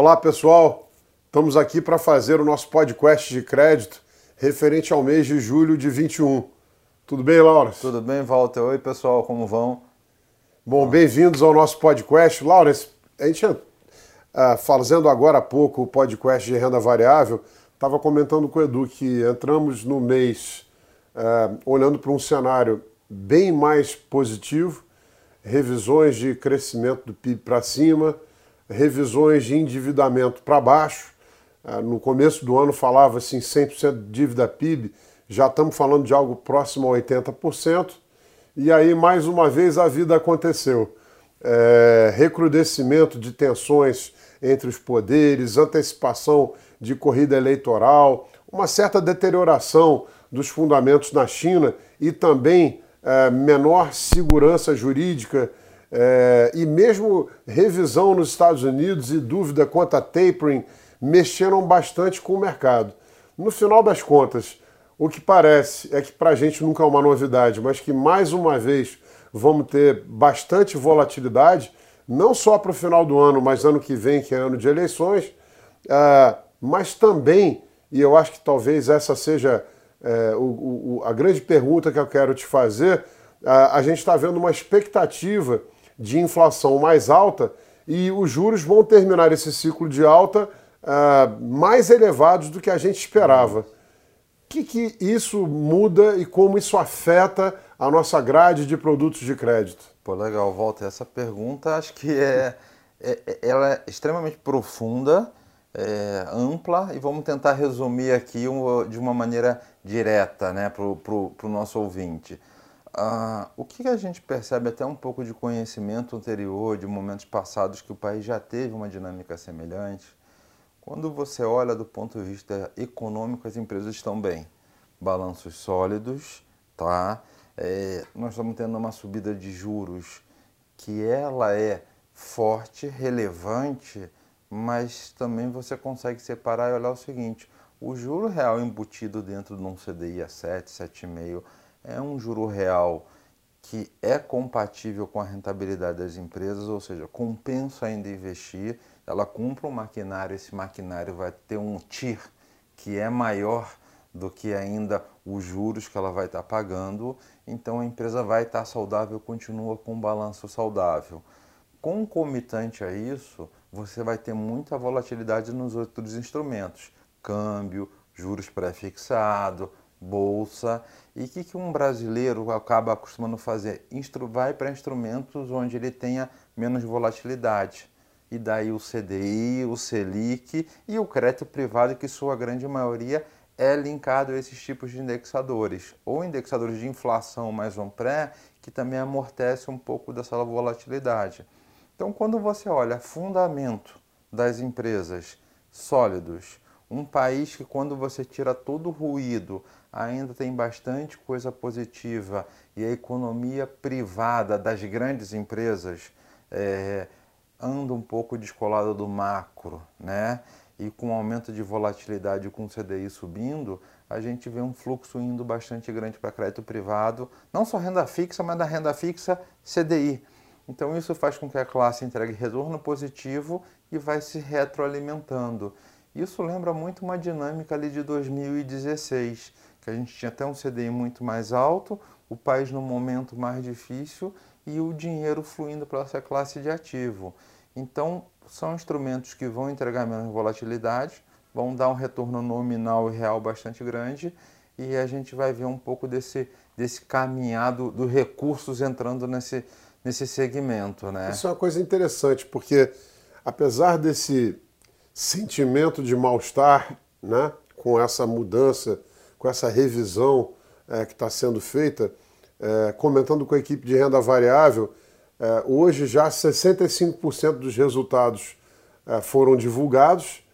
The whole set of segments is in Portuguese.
Olá pessoal, estamos aqui para fazer o nosso podcast de crédito referente ao mês de julho de 21. Tudo bem, Laura? Tudo bem, Walter? Oi pessoal, como vão? Bom, bem-vindos ao nosso podcast. Laura, a gente, uh, fazendo agora há pouco o podcast de renda variável, estava comentando com o Edu que entramos no mês uh, olhando para um cenário bem mais positivo, revisões de crescimento do PIB para cima, revisões de endividamento para baixo. Ah, no começo do ano falava-se em 100% de dívida PIB, já estamos falando de algo próximo a 80%. E aí, mais uma vez, a vida aconteceu. É, recrudescimento de tensões entre os poderes, antecipação de corrida eleitoral, uma certa deterioração dos fundamentos na China e também é, menor segurança jurídica é, e mesmo revisão nos Estados Unidos e dúvida quanto a tapering mexeram bastante com o mercado. No final das contas, o que parece é que para a gente nunca é uma novidade, mas que mais uma vez vamos ter bastante volatilidade, não só para o final do ano, mas ano que vem, que é ano de eleições, é, mas também, e eu acho que talvez essa seja é, o, o, a grande pergunta que eu quero te fazer, a, a gente está vendo uma expectativa de inflação mais alta e os juros vão terminar esse ciclo de alta uh, mais elevados do que a gente esperava. O que, que isso muda e como isso afeta a nossa grade de produtos de crédito? Pô, legal, Walter. Essa pergunta acho que é, é, é ela é extremamente profunda, é, ampla e vamos tentar resumir aqui de uma maneira direta né, para o nosso ouvinte. Ah, o que a gente percebe até um pouco de conhecimento anterior, de momentos passados que o país já teve uma dinâmica semelhante, quando você olha do ponto de vista econômico, as empresas estão bem. Balanços sólidos, tá? É, nós estamos tendo uma subida de juros que ela é forte, relevante, mas também você consegue separar e olhar o seguinte, o juro real embutido dentro de um CDI a 7, 7,5 é um juro real que é compatível com a rentabilidade das empresas, ou seja, compensa ainda investir, ela compra um maquinário, esse maquinário vai ter um TIR que é maior do que ainda os juros que ela vai estar pagando, então a empresa vai estar saudável, continua com um balanço saudável. Concomitante a isso, você vai ter muita volatilidade nos outros instrumentos, câmbio, juros pré-fixado, bolsa. E o que, que um brasileiro acaba acostumando fazer? Instru vai para instrumentos onde ele tenha menos volatilidade. E daí o CDI, o Selic e o crédito privado, que sua grande maioria é linkado a esses tipos de indexadores, ou indexadores de inflação mais um pré, que também amortece um pouco dessa volatilidade. Então, quando você olha fundamento das empresas sólidos, um país que quando você tira todo o ruído, ainda tem bastante coisa positiva e a economia privada das grandes empresas é, anda um pouco descolada do macro, né? E com aumento de volatilidade com o CDI subindo, a gente vê um fluxo indo bastante grande para crédito privado, não só renda fixa, mas da renda fixa CDI. Então isso faz com que a classe entregue retorno positivo e vai se retroalimentando. Isso lembra muito uma dinâmica ali de 2016 que a gente tinha até um CDI muito mais alto, o país num momento mais difícil e o dinheiro fluindo para essa classe de ativo. Então, são instrumentos que vão entregar menos volatilidade, vão dar um retorno nominal e real bastante grande e a gente vai ver um pouco desse, desse caminhado dos recursos entrando nesse, nesse segmento. Né? Isso é uma coisa interessante, porque apesar desse sentimento de mal-estar né, com essa mudança com essa revisão é, que está sendo feita, é, comentando com a equipe de renda variável, é, hoje já 65% dos resultados é, foram divulgados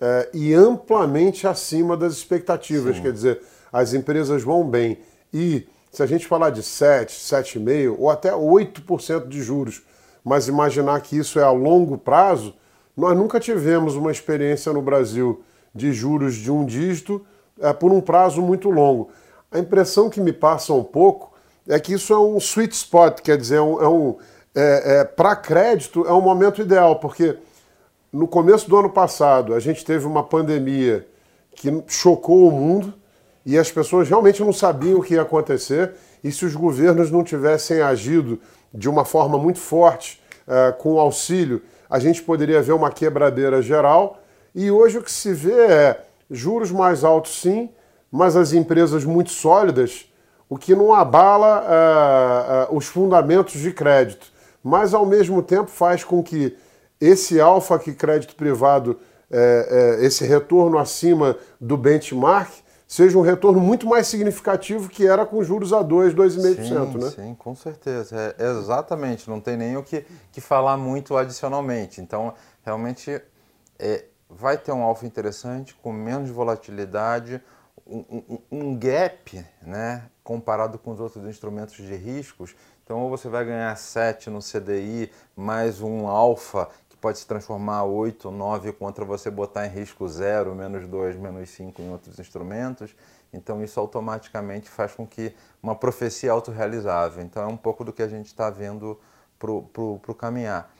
é, e amplamente acima das expectativas. Sim. Quer dizer, as empresas vão bem. E se a gente falar de 7, 7,5% ou até 8% de juros, mas imaginar que isso é a longo prazo, nós nunca tivemos uma experiência no Brasil de juros de um dígito é, por um prazo muito longo. A impressão que me passa um pouco é que isso é um sweet spot, quer dizer, é um, é um é, é para crédito é um momento ideal, porque no começo do ano passado, a gente teve uma pandemia que chocou o mundo e as pessoas realmente não sabiam o que ia acontecer. E se os governos não tivessem agido de uma forma muito forte uh, com o auxílio, a gente poderia ver uma quebradeira geral. E hoje o que se vê é juros mais altos, sim, mas as empresas muito sólidas, o que não abala uh, uh, os fundamentos de crédito, mas ao mesmo tempo faz com que esse alfa que crédito privado, é, esse retorno acima do benchmark, seja um retorno muito mais significativo que era com juros a 2, 2,5%, né? Sim, com certeza. É, exatamente, não tem nem o que, que falar muito adicionalmente. Então, realmente, é, vai ter um alfa interessante, com menos volatilidade, um, um, um, gap, né, comparado com os outros instrumentos de riscos. Então, ou você vai ganhar 7 no CDI, mais um alfa pode se transformar 8, 9 contra você botar em risco 0, menos 2, menos 5 em outros instrumentos. Então isso automaticamente faz com que uma profecia autorrealizável. Então é um pouco do que a gente está vendo para o caminhar.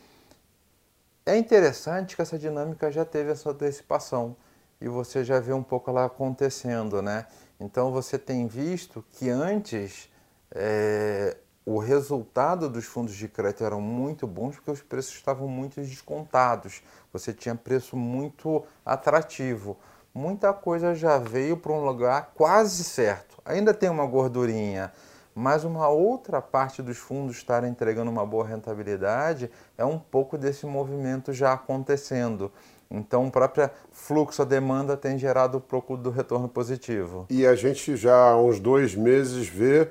É interessante que essa dinâmica já teve essa antecipação e você já vê um pouco ela acontecendo, né? Então você tem visto que antes é, o resultado dos fundos de crédito eram muito bons porque os preços estavam muito descontados. Você tinha preço muito atrativo. Muita coisa já veio para um lugar quase certo. Ainda tem uma gordurinha, mas uma outra parte dos fundos estarem entregando uma boa rentabilidade é um pouco desse movimento já acontecendo. Então, o próprio fluxo, a demanda tem gerado um pouco do retorno positivo. E a gente já há uns dois meses vê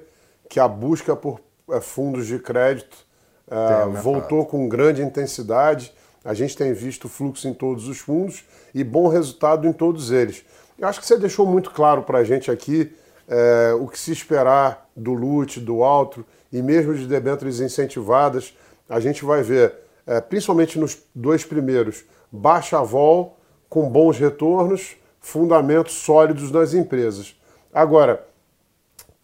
que a busca por fundos de crédito uh, voltou com grande intensidade. A gente tem visto fluxo em todos os fundos e bom resultado em todos eles. Eu acho que você deixou muito claro para a gente aqui é, o que se esperar do LUT, do Altro e mesmo de debêntures incentivadas. A gente vai ver, é, principalmente nos dois primeiros, baixa vol com bons retornos, fundamentos sólidos nas empresas. Agora,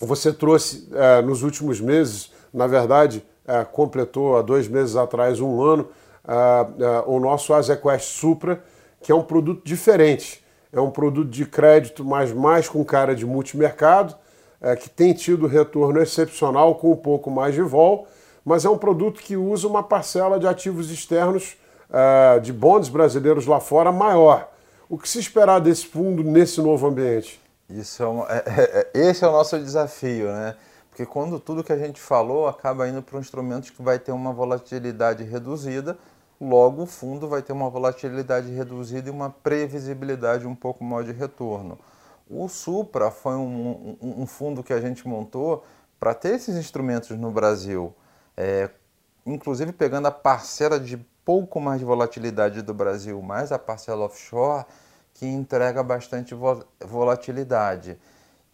você trouxe é, nos últimos meses na verdade, é, completou há dois meses atrás um ano é, é, o nosso Azequest Supra, que é um produto diferente. É um produto de crédito, mas mais com cara de multimercado, é, que tem tido retorno excepcional com um pouco mais de vol, mas é um produto que usa uma parcela de ativos externos de bondes brasileiros lá fora maior. O que se esperar desse fundo nesse novo ambiente? Isso é, um, é, é, esse é o nosso desafio, né? Porque quando tudo que a gente falou acaba indo para um instrumento que vai ter uma volatilidade reduzida, logo o fundo vai ter uma volatilidade reduzida e uma previsibilidade um pouco maior de retorno. O Supra foi um, um, um fundo que a gente montou para ter esses instrumentos no Brasil, é, inclusive pegando a parcela de pouco mais de volatilidade do Brasil, mais a parcela offshore, que entrega bastante volatilidade.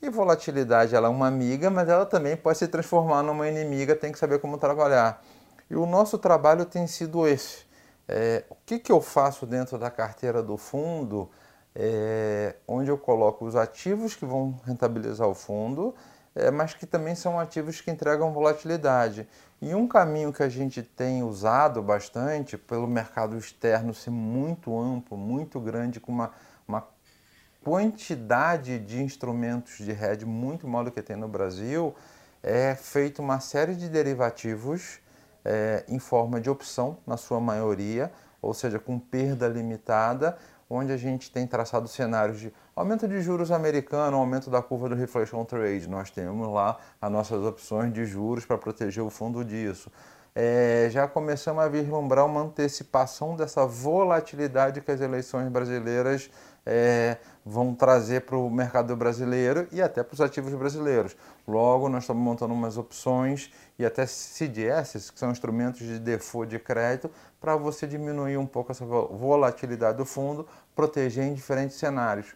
E volatilidade ela é uma amiga, mas ela também pode se transformar numa inimiga, tem que saber como trabalhar. E o nosso trabalho tem sido esse. É, o que, que eu faço dentro da carteira do fundo, é, onde eu coloco os ativos que vão rentabilizar o fundo, é, mas que também são ativos que entregam volatilidade. E um caminho que a gente tem usado bastante, pelo mercado externo ser muito amplo, muito grande, com uma, quantidade de instrumentos de hedge muito maior do que tem no Brasil, é feito uma série de derivativos é, em forma de opção, na sua maioria, ou seja, com perda limitada, onde a gente tem traçado cenários de aumento de juros americano, aumento da curva do reflation trade. Nós temos lá as nossas opções de juros para proteger o fundo disso. É, já começamos a vislumbrar uma antecipação dessa volatilidade que as eleições brasileiras é, vão trazer para o mercado brasileiro e até para os ativos brasileiros. Logo, nós estamos montando umas opções e até CDS, que são instrumentos de default de crédito, para você diminuir um pouco essa volatilidade do fundo, proteger em diferentes cenários.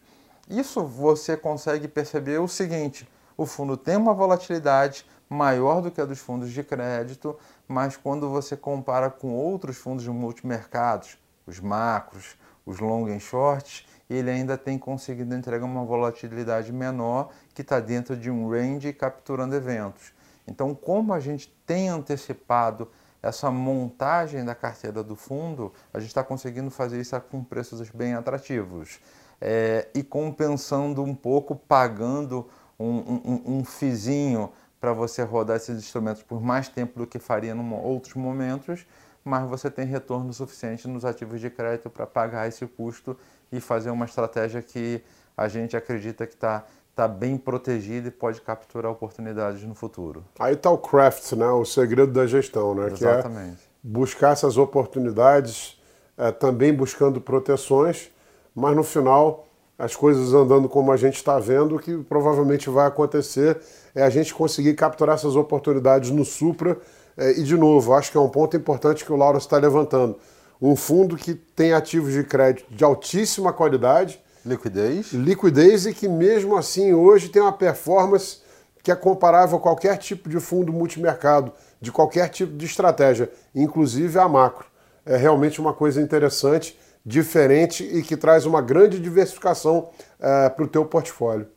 Isso você consegue perceber o seguinte: o fundo tem uma volatilidade maior do que a dos fundos de crédito, mas quando você compara com outros fundos de multimercados, os macros, os long and shorts, ele ainda tem conseguido entregar uma volatilidade menor que está dentro de um range capturando eventos. Então, como a gente tem antecipado essa montagem da carteira do fundo, a gente está conseguindo fazer isso com preços bem atrativos. É, e compensando um pouco, pagando um, um, um fizinho para você rodar esses instrumentos por mais tempo do que faria em outros momentos, mas você tem retorno suficiente nos ativos de crédito para pagar esse custo e fazer uma estratégia que a gente acredita que está tá bem protegida e pode capturar oportunidades no futuro. Aí está o craft, né? o segredo da gestão, né? Exatamente. que é buscar essas oportunidades, é, também buscando proteções, mas no final as coisas andando como a gente está vendo, o que provavelmente vai acontecer é a gente conseguir capturar essas oportunidades no Supra é, e, de novo, acho que é um ponto importante que o Lauro está levantando. Um fundo que tem ativos de crédito de altíssima qualidade. Liquidez. Liquidez e que, mesmo assim, hoje tem uma performance que é comparável a qualquer tipo de fundo multimercado, de qualquer tipo de estratégia, inclusive a macro. É realmente uma coisa interessante, diferente e que traz uma grande diversificação é, para o teu portfólio.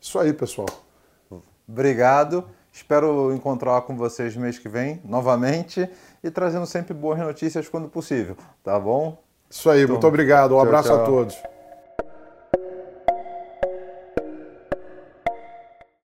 Isso aí, pessoal. Obrigado. Espero encontrar com vocês mês que vem, novamente, e trazendo sempre boas notícias quando possível, tá bom? Isso aí, então, muito obrigado. Um tchau, abraço tchau. a todos.